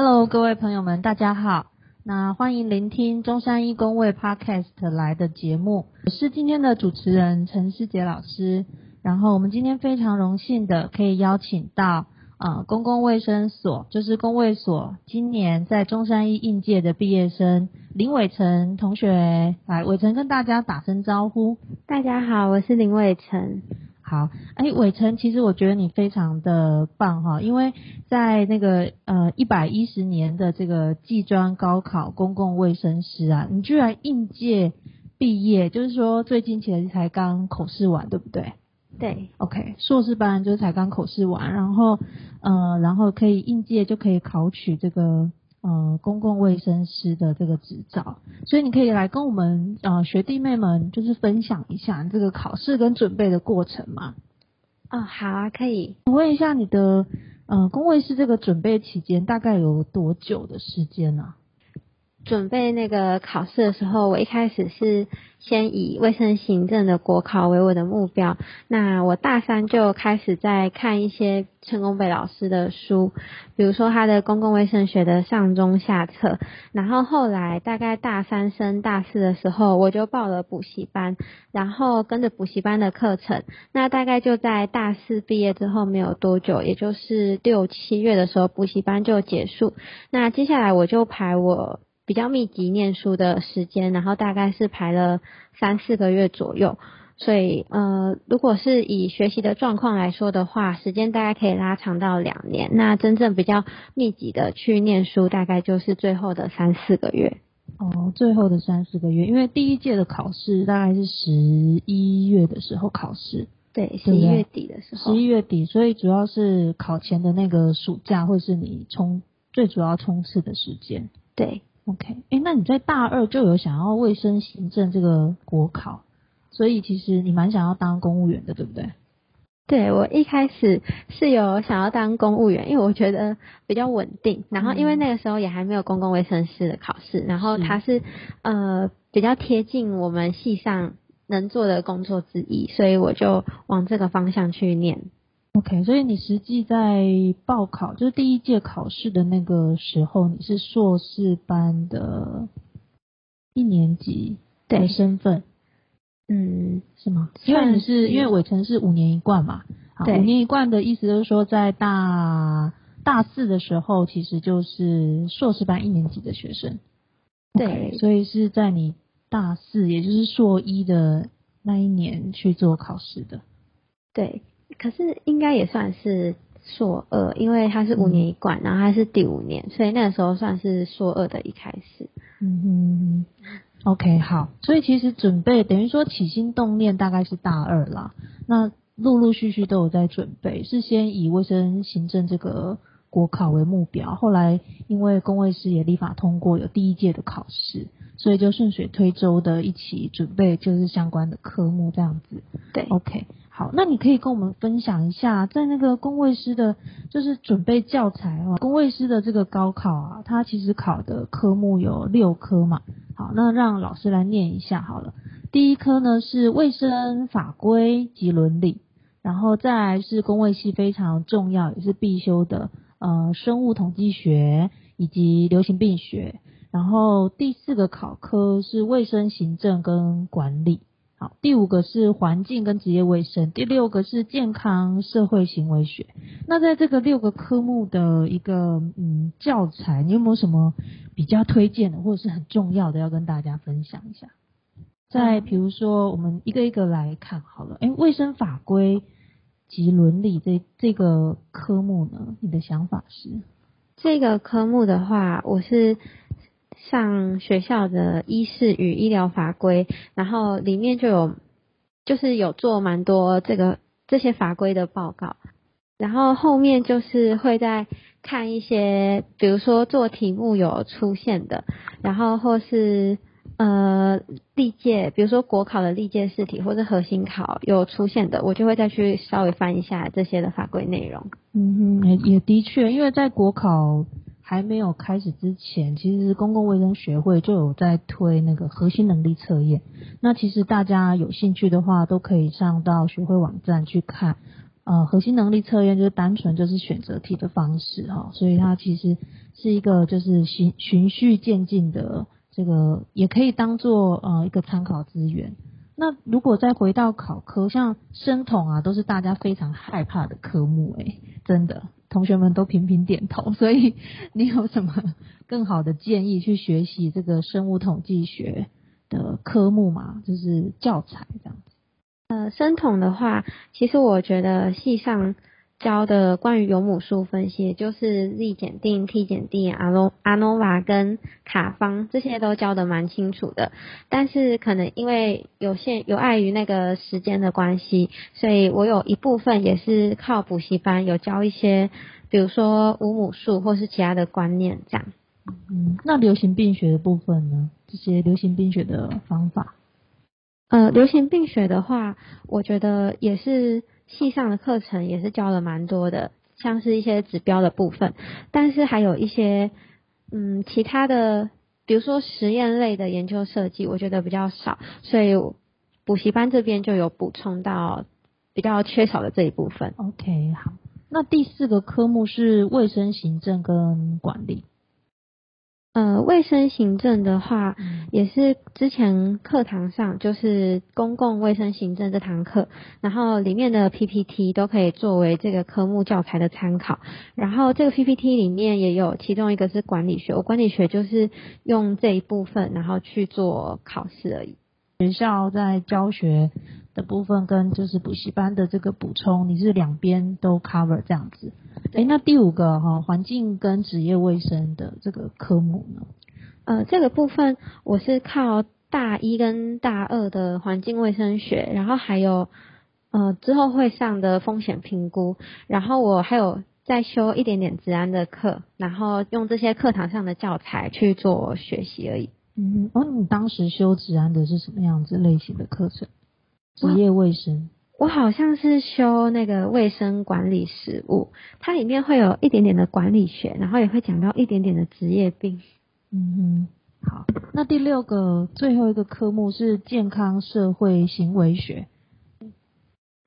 Hello，各位朋友们，大家好。那欢迎聆听中山一公卫 Podcast 来的节目，我是今天的主持人陈思杰老师。然后我们今天非常荣幸的可以邀请到呃公共卫生所，就是公卫所今年在中山一应届的毕业生林伟成同学，来伟成跟大家打声招呼。大家好，我是林伟成。好，哎，伟成，其实我觉得你非常的棒哈，因为在那个呃一百一十年的这个技专高考公共卫生师啊，你居然应届毕业，就是说最近其实才刚口试完，对不对？对，OK，硕士班就是才刚口试完，然后呃，然后可以应届就可以考取这个。呃，公共卫生师的这个执照，所以你可以来跟我们呃学弟妹们就是分享一下这个考试跟准备的过程吗。哦，好啊，可以。我问一下你的呃公卫师这个准备期间大概有多久的时间呢？准备那个考试的时候，我一开始是先以卫生行政的国考为我的目标。那我大三就开始在看一些陈功北老师的书，比如说他的公共卫生学的上中下册。然后后来大概大三升大四的时候，我就报了补习班，然后跟着补习班的课程。那大概就在大四毕业之后没有多久，也就是六七月的时候，补习班就结束。那接下来我就排我。比较密集念书的时间，然后大概是排了三四个月左右，所以呃，如果是以学习的状况来说的话，时间大概可以拉长到两年。那真正比较密集的去念书，大概就是最后的三四个月。哦，最后的三四个月，因为第一届的考试大概是十一月的时候考试，对，十一月底的时候，十一月底，所以主要是考前的那个暑假，或是你冲最主要冲刺的时间，对。OK，哎，那你在大二就有想要卫生行政这个国考，所以其实你蛮想要当公务员的，对不对？对，我一开始是有想要当公务员，因为我觉得比较稳定，然后因为那个时候也还没有公共卫生师的考试，然后它是呃比较贴近我们系上能做的工作之一，所以我就往这个方向去念。OK，所以你实际在报考，就是第一届考试的那个时候，你是硕士班的一年级的身份，嗯，是吗？因为你是因为伟成是五年一贯嘛，五年一贯的意思就是说，在大大四的时候，其实就是硕士班一年级的学生，对，所以是在你大四，也就是硕一的那一年去做考试的，对。可是应该也算是硕二，因为他是五年一贯，然后他是第五年，所以那个时候算是硕二的一开始。嗯哼，OK，好，所以其实准备等于说起心动念大概是大二啦，那陆陆续续都有在准备，是先以卫生行政这个国考为目标，后来因为公卫师也立法通过有第一届的考试，所以就顺水推舟的一起准备就是相关的科目这样子。对，OK。好，那你可以跟我们分享一下，在那个工卫师的，就是准备教材哦，工卫师的这个高考啊，它其实考的科目有六科嘛。好，那让老师来念一下好了。第一科呢是卫生法规及伦理，然后再来是工卫系非常重要也是必修的，呃，生物统计学以及流行病学。然后第四个考科是卫生行政跟管理。好，第五个是环境跟职业卫生，第六个是健康社会行为学。那在这个六个科目的一个嗯教材，你有没有什么比较推荐的，或者是很重要的要跟大家分享一下？再比如说，我们一个一个来看好了。哎，卫生法规及伦理这这个科目呢，你的想法是？这个科目的话，我是。上学校的医事与医疗法规，然后里面就有，就是有做蛮多这个这些法规的报告，然后后面就是会在看一些，比如说做题目有出现的，然后或是呃历届，比如说国考的历届试题或者核心考有出现的，我就会再去稍微翻一下这些的法规内容。嗯哼，也也的确，因为在国考。还没有开始之前，其实公共卫生学会就有在推那个核心能力测验。那其实大家有兴趣的话，都可以上到学会网站去看。呃核心能力测验就是单纯就是选择题的方式哈，所以它其实是一个就是循循序渐进的这个，也可以当做呃一个参考资源。那如果再回到考科，像生统啊，都是大家非常害怕的科目，诶，真的，同学们都频频点头。所以你有什么更好的建议去学习这个生物统计学的科目吗？就是教材这样子。呃，生统的话，其实我觉得系上。教的关于有母数分析，就是 z 减定、t 减定、阿诺阿诺瓦跟卡方这些都教的蛮清楚的，但是可能因为有限有碍于那个时间的关系，所以我有一部分也是靠补习班有教一些，比如说无母数或是其他的观念这样。嗯，那流行病学的部分呢？这些流行病学的方法？呃，流行病学的话，我觉得也是。系上的课程也是教了蛮多的，像是一些指标的部分，但是还有一些嗯其他的，比如说实验类的研究设计，我觉得比较少，所以补习班这边就有补充到比较缺少的这一部分。OK，好，那第四个科目是卫生行政跟管理。呃，卫生行政的话，也是之前课堂上就是公共卫生行政这堂课，然后里面的 PPT 都可以作为这个科目教材的参考。然后这个 PPT 里面也有其中一个是管理学，我管理学就是用这一部分然后去做考试而已。学校在教学的部分跟就是补习班的这个补充，你是两边都 cover 这样子。哎，那第五个哈，环境跟职业卫生的这个科目呢？呃，这个部分我是靠大一跟大二的环境卫生学，然后还有呃之后会上的风险评估，然后我还有再修一点点治安的课，然后用这些课堂上的教材去做学习而已。嗯，哦，你当时修治安的是什么样子类型的课程？职业卫生？我好像是修那个卫生管理实务，它里面会有一点点的管理学，然后也会讲到一点点的职业病。嗯哼，好，那第六个最后一个科目是健康社会行为学。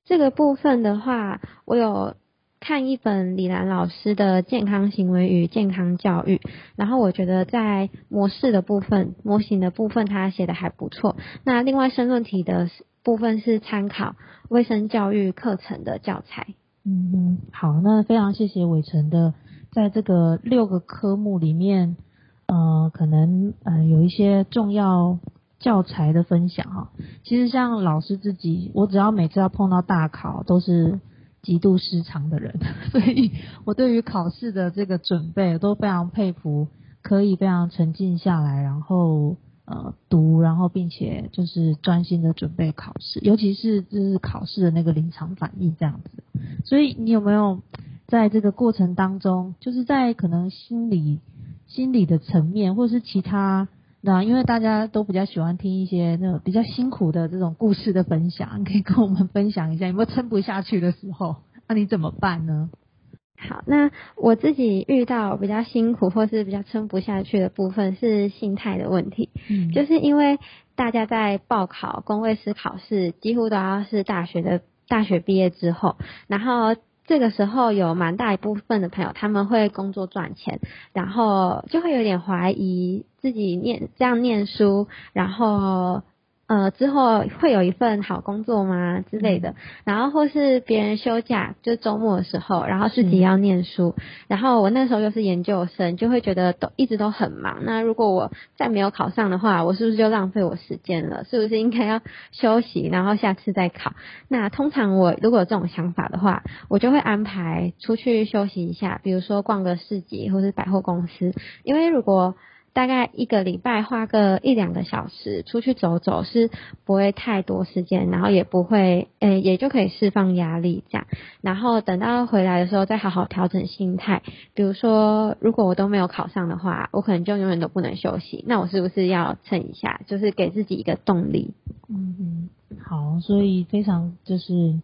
这个部分的话，我有。看一本李兰老师的《健康行为与健康教育》，然后我觉得在模式的部分、模型的部分，他写的还不错。那另外申论题的部分是参考卫生教育课程的教材。嗯嗯，好，那非常谢谢伟成的，在这个六个科目里面，呃，可能呃有一些重要教材的分享哈。其实像老师自己，我只要每次要碰到大考，都是。极度失常的人，所以我对于考试的这个准备都非常佩服，可以非常沉静下来，然后呃读，然后并且就是专心的准备考试，尤其是就是考试的那个临场反应这样子。所以你有没有在这个过程当中，就是在可能心理心理的层面，或者是其他？那因为大家都比较喜欢听一些那种比较辛苦的这种故事的分享，可以跟我们分享一下有没有撑不下去的时候，那你怎么办呢？好，那我自己遇到比较辛苦或是比较撑不下去的部分是心态的问题，嗯，就是因为大家在报考公卫师考试，几乎都要是大学的大学毕业之后，然后。这个时候有蛮大一部分的朋友，他们会工作赚钱，然后就会有点怀疑自己念这样念书，然后。呃，之后会有一份好工作吗之类的？然后或是别人休假，就周末的时候，然后自己要念书，然后我那时候又是研究生，就会觉得都一直都很忙。那如果我再没有考上的话，我是不是就浪费我时间了？是不是应该要休息，然后下次再考？那通常我如果有这种想法的话，我就会安排出去休息一下，比如说逛个市集或是百货公司，因为如果大概一个礼拜花个一两个小时出去走走是不会太多时间，然后也不会，诶，也就可以释放压力这样。然后等到回来的时候再好好调整心态。比如说，如果我都没有考上的话，我可能就永远都不能休息。那我是不是要撑一下，就是给自己一个动力？嗯嗯，好，所以非常就是。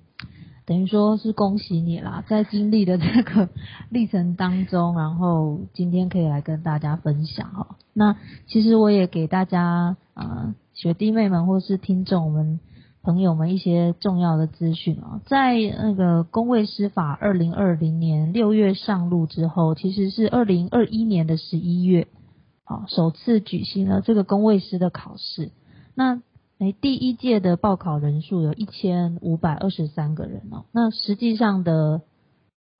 等于说是恭喜你啦，在经历的这个历程当中，然后今天可以来跟大家分享哦。那其实我也给大家呃学弟妹们或是听众我们。朋友们一些重要的资讯啊，在那个公卫师法二零二零年六月上路之后，其实是二零二一年的十一月，啊，首次举行了这个公卫师的考试。那诶，第一届的报考人数有一千五百二十三个人哦，那实际上的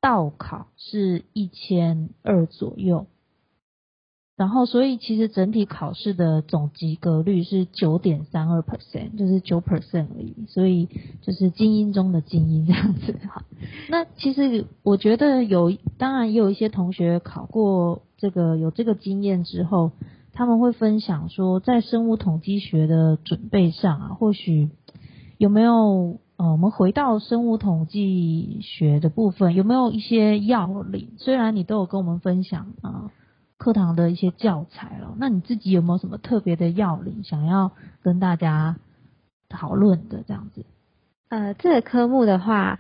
到考是一千二左右。然后，所以其实整体考试的总及格率是九点三二 percent，就是九 percent 而已。所以就是精英中的精英这样子哈。那其实我觉得有，当然也有一些同学考过这个有这个经验之后，他们会分享说，在生物统计学的准备上啊，或许有没有呃，我们回到生物统计学的部分，有没有一些要领？虽然你都有跟我们分享啊。课堂的一些教材了，那你自己有没有什么特别的要领想要跟大家讨论的这样子？呃，这个科目的话。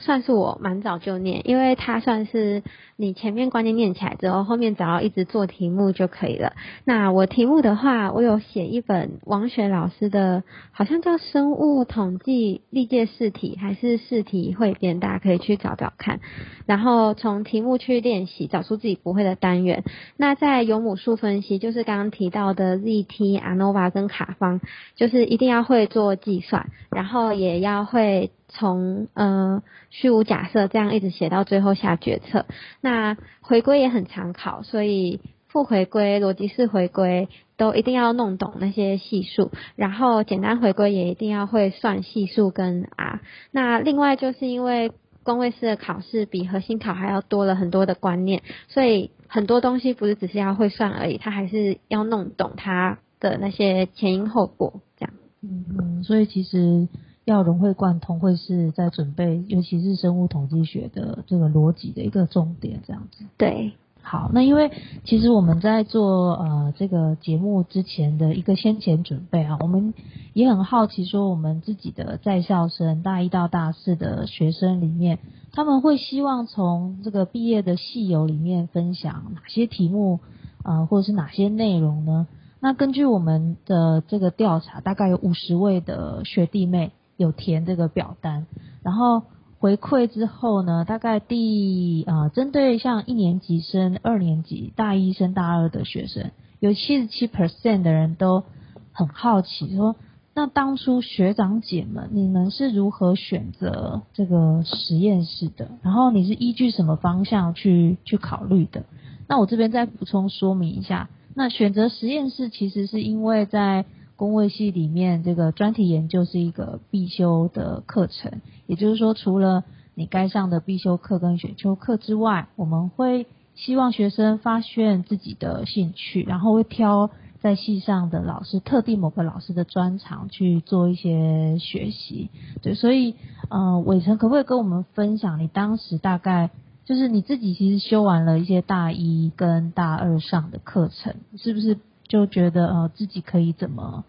算是我蛮早就念，因为它算是你前面观念念起来之后，后面只要一直做题目就可以了。那我题目的话，我有写一本王雪老师的，好像叫《生物统计历届试题》还是试题汇编，大家可以去找找看。然后从题目去练习，找出自己不会的单元。那在有母数分析，就是刚刚提到的 ZT、ANOVA 跟卡方，就是一定要会做计算，然后也要会。从呃虚无假设这样一直写到最后下决策，那回归也很常考，所以负回归、逻辑式回归都一定要弄懂那些系数，然后简单回归也一定要会算系数跟 R。那另外就是因为公卫式的考试比核心考还要多了很多的观念，所以很多东西不是只是要会算而已，它还是要弄懂它的那些前因后果这样。嗯，所以其实。要融会贯通，会是在准备，尤其是生物统计学的这个逻辑的一个重点，这样子。对，好，那因为其实我们在做呃这个节目之前的一个先前准备啊，我们也很好奇，说我们自己的在校生大一到大四的学生里面，他们会希望从这个毕业的系友里面分享哪些题目啊，或者是哪些内容呢？那根据我们的这个调查，大概有五十位的学弟妹。有填这个表单，然后回馈之后呢，大概第啊，针对像一年级生、二年级、大一升大二的学生，有七十七 percent 的人都很好奇，说那当初学长姐们，你们是如何选择这个实验室的？然后你是依据什么方向去去考虑的？那我这边再补充说明一下，那选择实验室其实是因为在工位系里面，这个专题研究是一个必修的课程，也就是说，除了你该上的必修课跟选修课之外，我们会希望学生发现自己的兴趣，然后会挑在系上的老师，特定某个老师的专长去做一些学习。对，所以，呃，伟成可不可以跟我们分享，你当时大概就是你自己其实修完了一些大一跟大二上的课程，是不是？就觉得呃自己可以怎么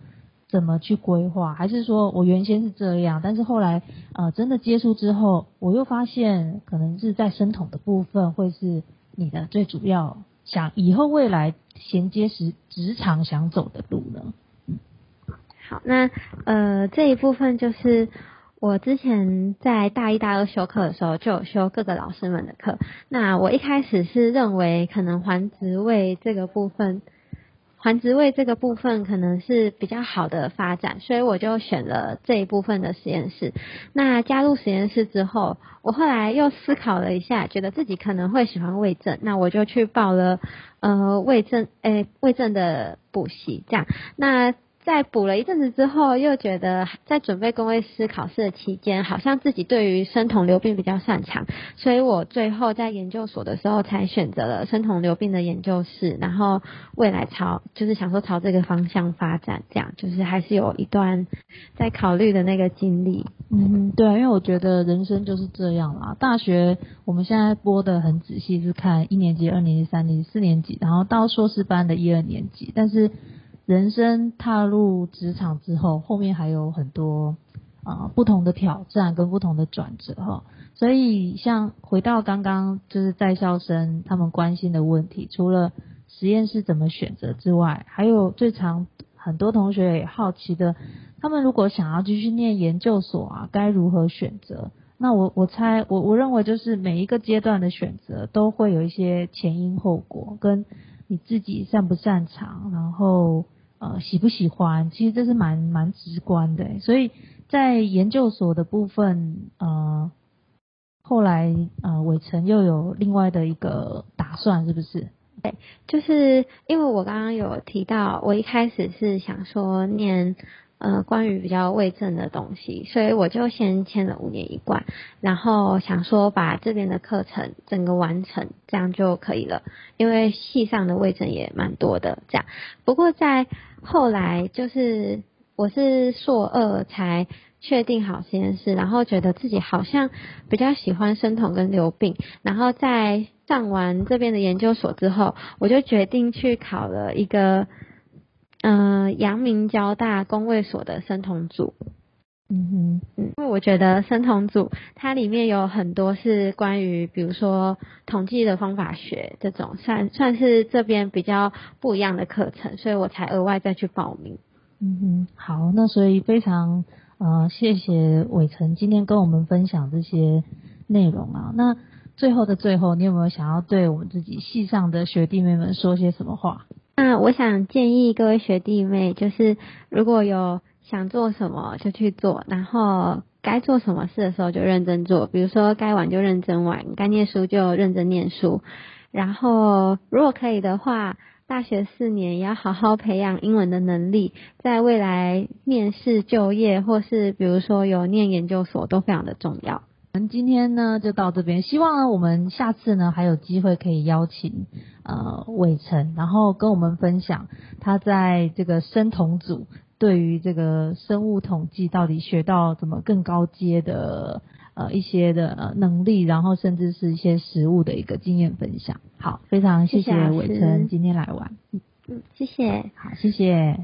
怎么去规划，还是说我原先是这样，但是后来呃真的接触之后，我又发现可能是在生统的部分会是你的最主要想以后未来衔接时职场想走的路呢？好，那呃这一部分就是我之前在大一、大二修课的时候就有修各个老师们的课，那我一开始是认为可能还职位这个部分。还职位这个部分可能是比较好的发展，所以我就选了这一部分的实验室。那加入实验室之后，我后来又思考了一下，觉得自己可能会喜欢胃症，那我就去报了呃胃症诶胃症的补习，这样那。在补了一阵子之后，又觉得在准备公卫师考试的期间，好像自己对于生酮流病比较擅长，所以我最后在研究所的时候才选择了生酮流病的研究室，然后未来朝就是想说朝这个方向发展，这样就是还是有一段在考虑的那个经历。嗯，对，啊因为我觉得人生就是这样啦。大学我们现在播的很仔细，是看一年级、二年级、三年级、四年级，然后到硕士班的一二年级，但是。人生踏入职场之后，后面还有很多啊不同的挑战跟不同的转折哈。所以像回到刚刚就是在校生他们关心的问题，除了实验室怎么选择之外，还有最常很多同学也好奇的，他们如果想要继续念研究所啊，该如何选择？那我我猜我我认为就是每一个阶段的选择都会有一些前因后果，跟你自己擅不擅长，然后呃喜不喜欢，其实这是蛮蛮直观的。所以在研究所的部分，呃，后来呃伟成又有另外的一个打算，是不是？对，就是因为我刚刚有提到，我一开始是想说念。呃，关于比较胃症的东西，所以我就先签了五年一贯，然后想说把这边的课程整个完成，这样就可以了。因为系上的胃症也蛮多的，这样。不过在后来，就是我是硕二才确定好实验室，然后觉得自己好像比较喜欢生酮跟流病，然后在上完这边的研究所之后，我就决定去考了一个。嗯，阳明交大工卫所的生酮组，嗯哼，嗯，因为我觉得生酮组它里面有很多是关于，比如说统计的方法学这种，算算是这边比较不一样的课程，所以我才额外再去报名。嗯哼，好，那所以非常呃谢谢伟成今天跟我们分享这些内容啊。那最后的最后，你有没有想要对我们自己系上的学弟妹们说些什么话？那我想建议各位学弟妹，就是如果有想做什么就去做，然后该做什么事的时候就认真做。比如说该玩就认真玩，该念书就认真念书。然后如果可以的话，大学四年也要好好培养英文的能力，在未来面试就业或是比如说有念研究所都非常的重要。今天呢就到这边，希望呢我们下次呢还有机会可以邀请呃伟成，然后跟我们分享他在这个生统组对于这个生物统计到底学到怎么更高阶的呃一些的能力，然后甚至是一些实物的一个经验分享。好，非常谢谢伟成今天来玩。嗯，谢谢。好，谢谢。